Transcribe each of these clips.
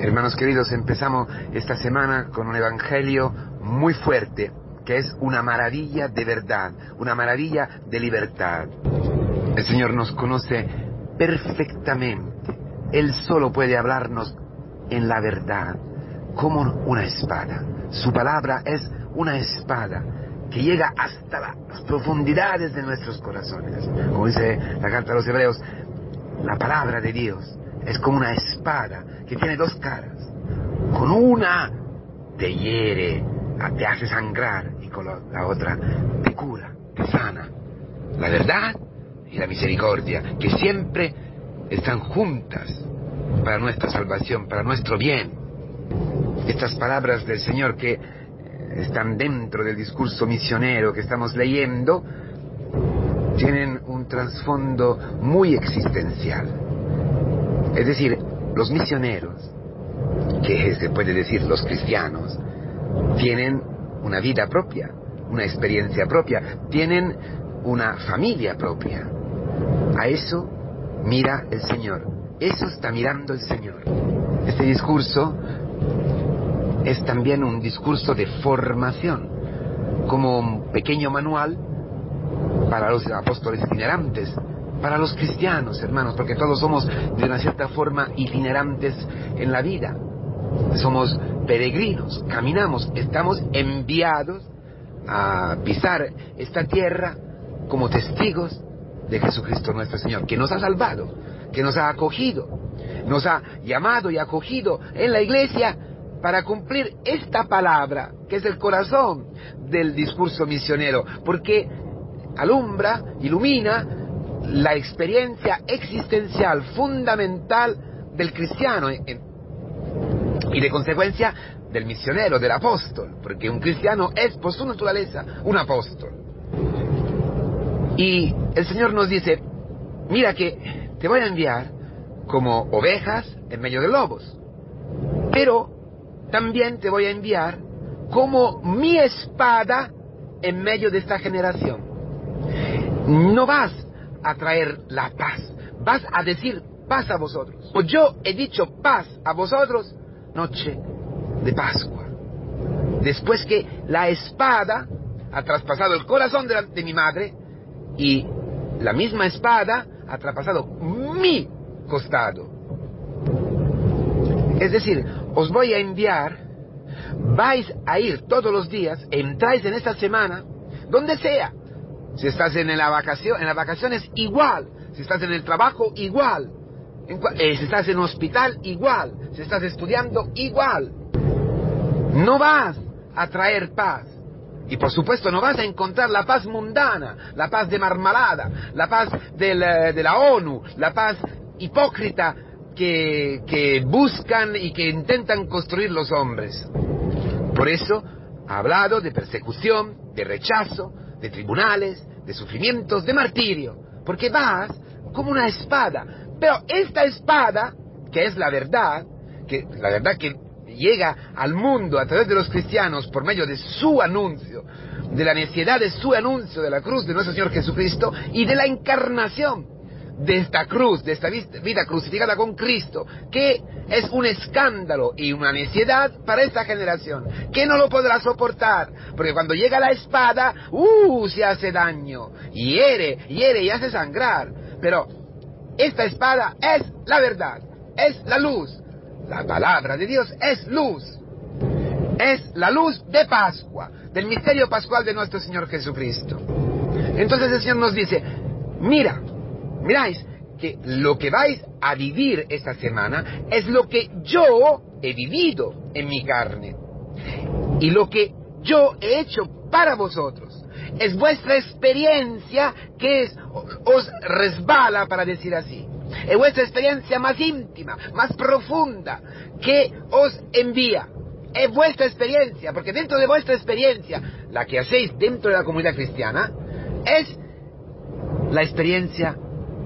Hermanos queridos, empezamos esta semana con un evangelio muy fuerte, que es una maravilla de verdad, una maravilla de libertad. El Señor nos conoce perfectamente. Él solo puede hablarnos en la verdad, como una espada. Su palabra es una espada que llega hasta las profundidades de nuestros corazones. Como dice la carta a los hebreos, la palabra de Dios es como una espada que tiene dos caras. Con una te hiere, te hace sangrar y con la otra te cura, te sana. La verdad y la misericordia, que siempre están juntas para nuestra salvación, para nuestro bien. Estas palabras del Señor que están dentro del discurso misionero que estamos leyendo, tienen un trasfondo muy existencial. Es decir, los misioneros, que se puede decir los cristianos, tienen una vida propia, una experiencia propia, tienen una familia propia. A eso mira el Señor, eso está mirando el Señor. Este discurso es también un discurso de formación, como un pequeño manual para los apóstoles itinerantes, para los cristianos, hermanos, porque todos somos de una cierta forma itinerantes en la vida. Somos peregrinos, caminamos, estamos enviados a pisar esta tierra como testigos de Jesucristo nuestro Señor, que nos ha salvado, que nos ha acogido, nos ha llamado y acogido en la iglesia para cumplir esta palabra, que es el corazón del discurso misionero, porque alumbra, ilumina la experiencia existencial fundamental del cristiano y de consecuencia del misionero, del apóstol, porque un cristiano es por su naturaleza un apóstol. Y el Señor nos dice, mira que te voy a enviar como ovejas en medio de lobos, pero también te voy a enviar como mi espada en medio de esta generación. No vas a traer la paz, vas a decir paz a vosotros. O yo he dicho paz a vosotros, noche de Pascua. Después que la espada ha traspasado el corazón de, de mi madre y la misma espada ha traspasado mi costado. Es decir, os voy a enviar, vais a ir todos los días, entráis en esta semana, donde sea. Si estás en la vacación, en las vacaciones, igual. Si estás en el trabajo, igual. Eh, si estás en un hospital, igual. Si estás estudiando, igual. No vas a traer paz. Y por supuesto no vas a encontrar la paz mundana, la paz de marmalada, la paz de la ONU, la paz hipócrita que, buscan y que intentan construir los hombres. Por eso ha hablado de persecución, de rechazo, de tribunales, de sufrimientos, de martirio, porque vas como una espada. Pero esta espada, que es la verdad, que la verdad que llega al mundo a través de los cristianos por medio de su anuncio, de la necesidad de su anuncio de la cruz de nuestro Señor Jesucristo y de la encarnación de esta cruz, de esta vida crucificada con Cristo, que es un escándalo y una necedad para esta generación, que no lo podrá soportar, porque cuando llega la espada, ¡uh! se hace daño, hiere, hiere y hace sangrar. Pero esta espada es la verdad, es la luz. La palabra de Dios es luz. Es la luz de Pascua, del misterio pascual de nuestro Señor Jesucristo. Entonces el Señor nos dice, mira, miráis que lo que vais a vivir esta semana es lo que yo he vivido en mi carne. Y lo que yo he hecho para vosotros. Es vuestra experiencia que os resbala, para decir así. Es vuestra experiencia más íntima, más profunda, que os envía. Es vuestra experiencia, porque dentro de vuestra experiencia, la que hacéis dentro de la comunidad cristiana, es la experiencia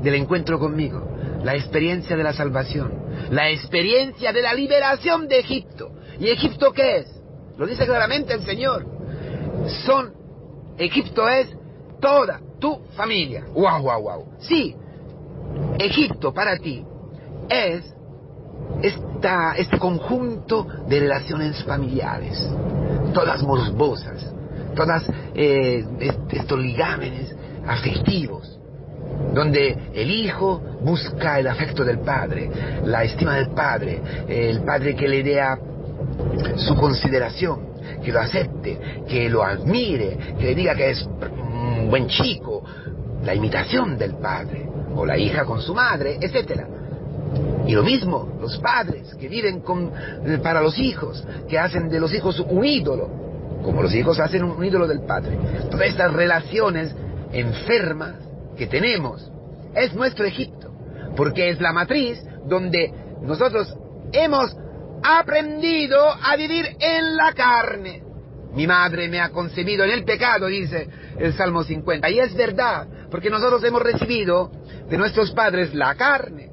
del encuentro conmigo, la experiencia de la salvación, la experiencia de la liberación de Egipto. ¿Y Egipto qué es? Lo dice claramente el Señor. Son, Egipto es toda tu familia. ¡Wow, wow, wow! Sí, Egipto para ti es esta, este conjunto de relaciones familiares, todas morbosas, todas eh, estos ligámenes afectivos, donde el hijo busca el afecto del padre, la estima del padre, el padre que le dé su consideración, que lo acepte, que lo admire, que le diga que es un buen chico, la imitación del padre, o la hija con su madre, etc. Y lo mismo, los padres que viven con, para los hijos, que hacen de los hijos un ídolo, como los hijos hacen un ídolo del padre. Todas estas relaciones enfermas que tenemos es nuestro Egipto, porque es la matriz donde nosotros hemos aprendido a vivir en la carne. Mi madre me ha concebido en el pecado, dice el Salmo 50. Y es verdad, porque nosotros hemos recibido de nuestros padres la carne.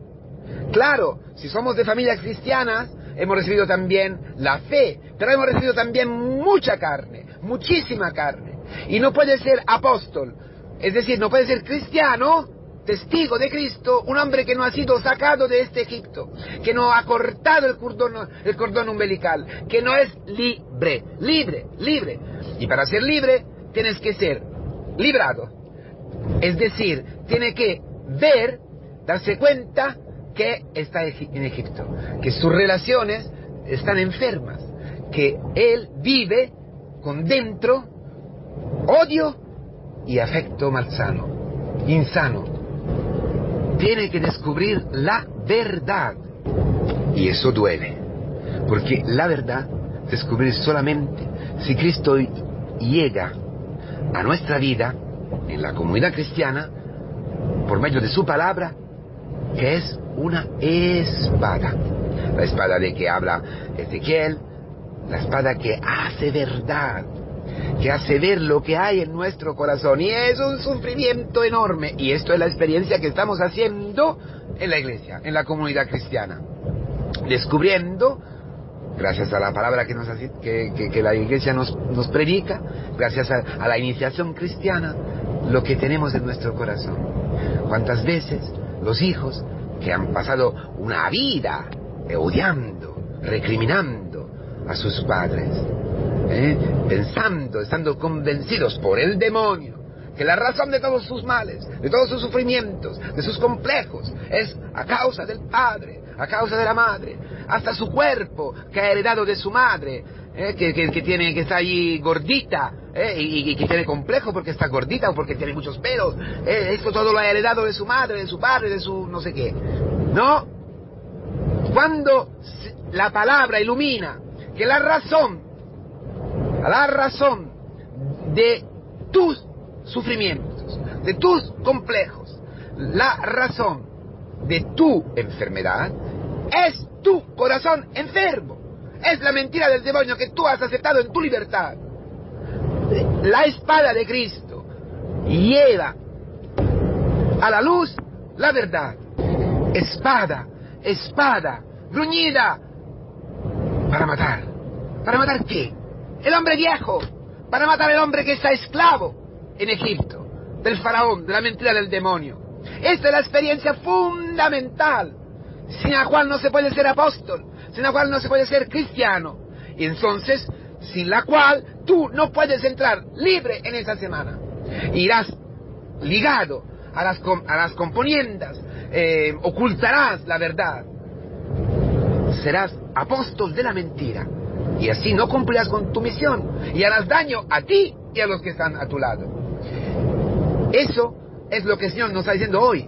Claro, si somos de familias cristianas, hemos recibido también la fe, pero hemos recibido también mucha carne, muchísima carne. Y no puede ser apóstol, es decir, no puede ser cristiano testigo de Cristo, un hombre que no ha sido sacado de este Egipto, que no ha cortado el cordón, el cordón umbilical, que no es libre, libre, libre. Y para ser libre tienes que ser librado. Es decir, tiene que ver, darse cuenta que está en Egipto, que sus relaciones están enfermas, que él vive con dentro odio y afecto malsano, insano tiene que descubrir la verdad. Y eso duele, porque la verdad descubrir solamente si Cristo llega a nuestra vida en la comunidad cristiana por medio de su palabra, que es una espada. La espada de que habla Ezequiel, la espada que hace verdad, que hace ver lo que hay en nuestro corazón. Y es un sufrimiento enorme. Y esto es la experiencia que estamos haciendo en la iglesia, en la comunidad cristiana. Descubriendo, gracias a la palabra que, nos, que, la iglesia nos, nos, predica, gracias a, a la iniciación cristiana, lo que tenemos en nuestro corazón. ¿Cuántas veces los hijos que han pasado una vida odiando, recriminando a sus padres, ¿eh? pensando, estando convencidos por el demonio, que la razón de todos sus males, de todos sus sufrimientos, de sus complejos, es a causa del padre, a causa de la madre, hasta su cuerpo que ha heredado de su madre, ¿eh? que, que, tiene, que está allí gordita, ¿eh? y, que tiene complejo porque está gordita o porque tiene muchos pelos, esto todo lo ha heredado de su madre, de su padre, de su no sé qué. No, cuando la palabra ilumina que la razón la razón de tus sufrimientos, de tus complejos, la razón de tu enfermedad es tu corazón enfermo. Es la mentira del demonio que tú has aceptado en tu libertad. La espada de Cristo lleva a la luz la verdad. Espada, espada, gruñida, para matar. ¿Para matar qué? El hombre viejo, para matar al hombre que está esclavo en Egipto, del faraón, de la mentira del demonio. Esta es la experiencia fundamental, sin la cual no se puede ser apóstol, sin la cual no se puede ser cristiano. Y entonces, sin la cual tú no puedes entrar libre en esa semana. Irás ligado a las, a las componiendas, eh, ocultarás la verdad. Serás apóstol de la mentira y así no cumplirás con tu misión y harás daño a ti y a los que están a tu lado. Eso es lo que el Señor nos está diciendo hoy.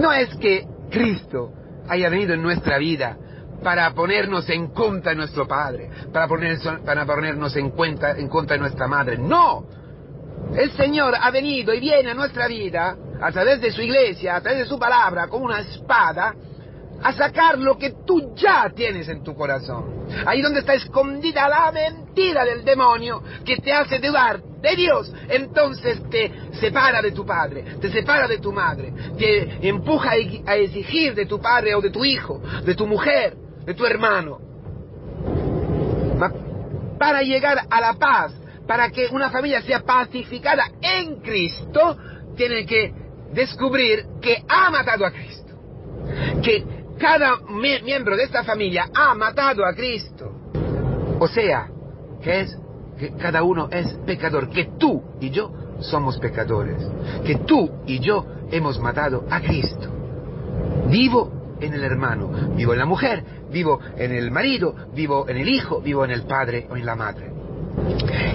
No es que Cristo haya venido en nuestra vida para ponernos en contra de nuestro Padre, para, para ponernos en, cuenta, en contra de nuestra Madre. No. El Señor ha venido y viene a nuestra vida a través de su iglesia, a través de su palabra, como una espada a sacar lo que tú ya tienes en tu corazón. Ahí donde está escondida la mentira del demonio que te hace dudar de Dios, entonces te separa de tu padre, te separa de tu madre, te empuja a exigir de tu padre o de tu hijo, de tu mujer, de tu hermano. Para llegar a la paz, para que una familia sea pacificada en Cristo, tiene que descubrir que ha matado a Cristo, que cada miembro de esta familia ha matado a Cristo. O sea, que es que cada uno es pecador, que tú y yo somos pecadores, que tú y yo hemos matado a Cristo. Vivo en el hermano, vivo en la mujer, vivo en el marido, vivo en el hijo, vivo en el padre o en la madre.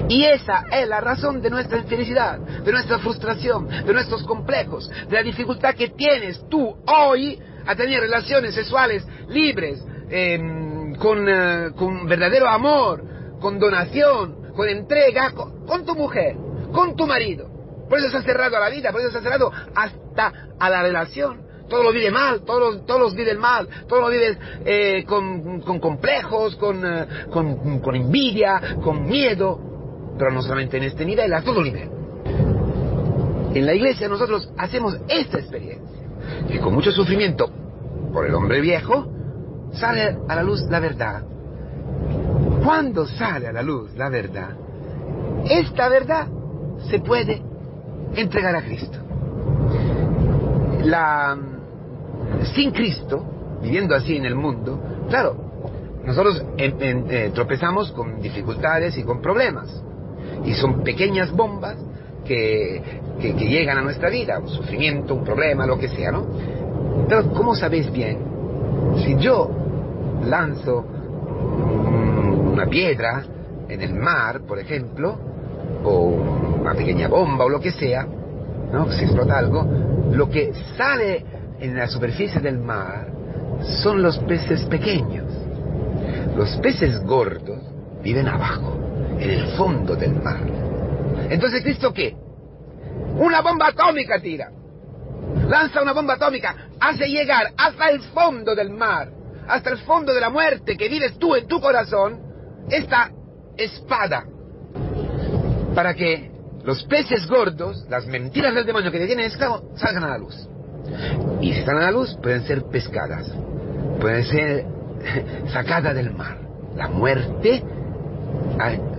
Y esa es la razón de nuestra infelicidad, de nuestra frustración, de nuestros complejos, de la dificultad que tienes tú hoy a tener relaciones sexuales libres, em, con, eh, con, verdadero amor, con donación, con entrega, con, tu mujer, con tu marido. Por eso se ha cerrado a la vida, por eso se ha cerrado hasta a la relación. Todo lo vive mal, todos los, todos los viven mal, todos lo viven eh, con, con, complejos, eh, con, con envidia, con miedo, pero no solamente en este nivel, a todo nivel. En la iglesia nosotros hacemos esta experiencia, que con mucho sufrimiento por el hombre viejo, sale a la luz la verdad. Cuando sale a la luz la verdad, esta verdad se puede entregar a Cristo. La, sin Cristo, viviendo así en el mundo, claro, nosotros eh, tropezamos con dificultades y con problemas. Y son pequeñas bombas que, que, llegan a nuestra vida, un sufrimiento, un problema, lo que sea, ¿no? Pero ¿cómo sabéis bien? Si yo lanzo una piedra en el mar, por ejemplo, o una pequeña bomba o lo que sea, ¿no? Si explota algo, lo que sale en la superficie del mar son los peces pequeños. Los peces gordos viven abajo, en el fondo del mar. Entonces, ¿Cristo qué? Una bomba atómica tira. Lanza una bomba atómica, hace llegar hasta el fondo del mar, hasta el fondo de la muerte que vives tú en tu corazón, esta espada. Para que los peces gordos, las mentiras del demonio que te tienen esclavo, salgan a la luz. Y si están a la luz, pueden ser pescadas, pueden ser sacadas del mar. La muerte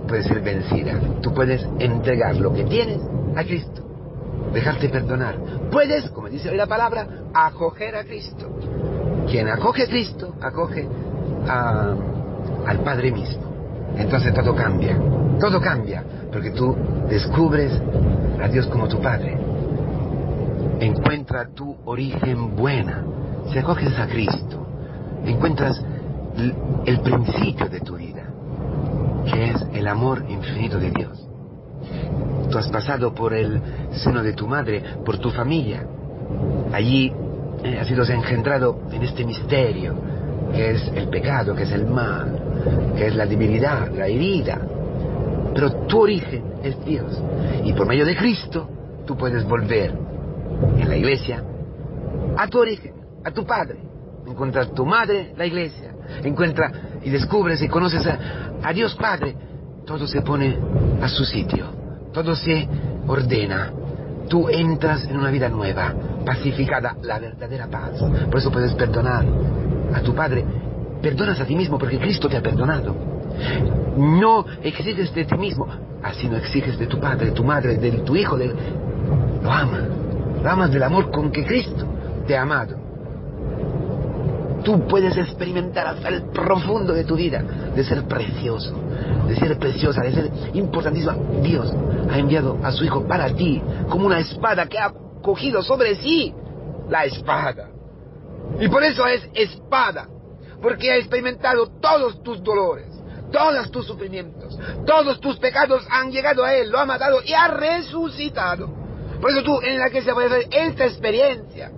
puede ser vencida. Tú puedes entregar lo que tienes a Cristo, dejarte perdonar. Puedes, como dice hoy la palabra, acoger a Cristo. Quien acoge a Cristo, acoge al Padre mismo. Entonces todo cambia, todo cambia, porque tú descubres a Dios como tu Padre. Encuentra tu origen buena. Si acoges a Cristo, encuentras el principio de tu vida, que es el amor infinito de Dios. Tú has pasado por el seno de tu madre, por tu familia. Allí eh, has sido engendrado en este misterio, que es el pecado, que es el mal, que es la debilidad, la herida. Pero tu origen es Dios. Y por medio de Cristo, tú puedes volver en la iglesia a tu origen, a tu padre. Encuentras tu madre, la iglesia. Encuentra y descubres y conoces a, Dios Padre. Todo se pone a su sitio. Todo se ordena. Tú entras en una vida nueva, pacificada, la verdadera paz. Por eso puedes perdonar a tu Padre. Perdonas a ti mismo porque Cristo te ha perdonado. No exiges de ti mismo, así no exiges de tu padre, de tu madre, de tu hijo, de... lo amas. Lo amas del amor con que Cristo te ha amado. Tú puedes experimentar hasta el profundo de tu vida de ser precioso, de ser preciosa, de ser importantísima. Dios ha enviado a su Hijo para ti como una espada que ha cogido sobre sí la espada. Y por eso es espada, porque ha experimentado todos tus dolores, todos tus sufrimientos, todos tus pecados han llegado a Él, lo ha matado y ha resucitado. Por eso tú en la que se puede hacer esta experiencia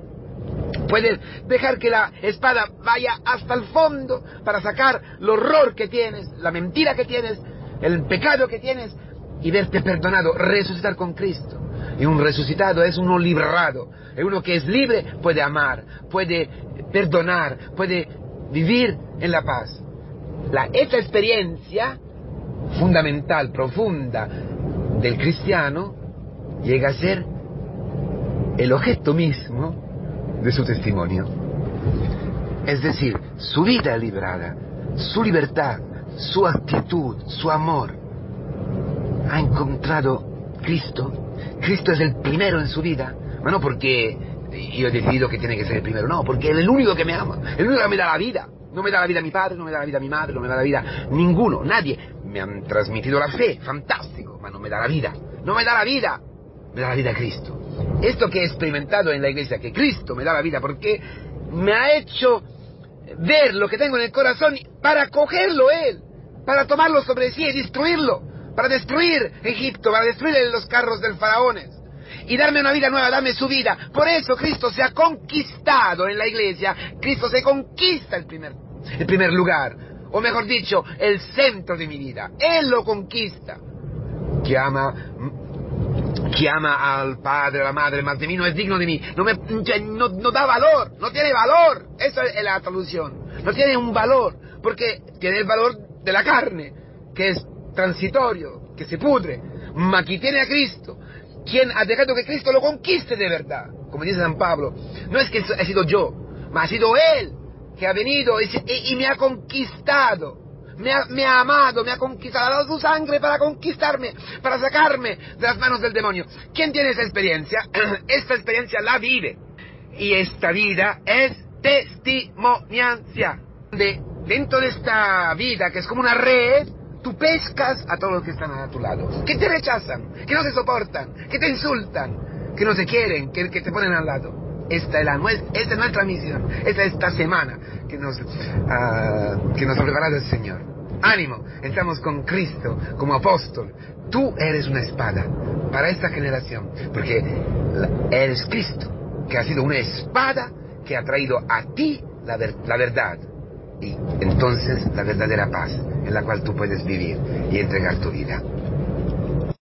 Puedes dejar que la espada vaya hasta el fondo para sacar el horror que tienes, la mentira que tienes, el pecado que tienes y verte perdonado, resucitar con Cristo. Y un resucitado es uno librado, es uno que es libre, puede amar, puede perdonar, puede vivir en la paz. La, esta experiencia fundamental, profunda del cristiano, llega a ser el objeto mismo de su testimonio. Es decir, su vida librada, su libertad, su actitud, su amor, ha encontrado Cristo. Cristo es el primero en su vida, bueno, porque yo decido que tiene que ser el primero. No, porque es el único que me ama, el único que me da la vida. No me da la vida mi padre, no me da la vida mi madre, no me da la vida ninguno, nadie. Me han transmitido la fe, fantástico, pero no me da la vida. No me da la vida, me da la vida Cristo. Esto que he experimentado en la iglesia, que Cristo me da la vida, porque me ha hecho ver lo que tengo en el corazón para cogerlo Él, para tomarlo sobre sí y destruirlo, para destruir Egipto, para destruir los carros del faraones y darme una vida nueva, darme su vida. Por eso Cristo se ha conquistado en la iglesia, Cristo se conquista el primer, el primer lugar, o mejor dicho, el centro de mi vida. Él lo conquista. Chiama, chiama al padre, a la madre, más de mí no es digno de mí, no, me, no, no da valor, no tiene valor. Esa es la traducción. No tiene un valor, porque tiene el valor de la carne, que es transitorio, que se pudre. Ma quien tiene a Cristo, quien ha dejado que Cristo lo conquiste de verdad, como dice San Pablo, no es que he sido yo, ma ha sido Él que ha venido y, y, y me ha conquistado. Me ha, amado, me ha conquistado, ha dado su sangre para conquistarme, para sacarme de las manos del demonio. ¿Quién tiene esa experiencia? esta experiencia la vive. Y esta vida es testimoniancia. De, dentro de esta vida, que es como una red, tú pescas a todos los que están a tu lado, que te rechazan, que no se soportan, que te insultan, que no se quieren, que, que te ponen al lado. Esta es, la, nuestra misión, esta es esta semana que nos, uh, que nos ha el Señor. Ánimo, estamos con Cristo como apóstol. Tú eres una espada para esta generación, porque eres Cristo, que ha sido una espada que ha traído a ti la, la verdad y entonces la verdadera paz en la cual tú puedes vivir y entregar tu vida.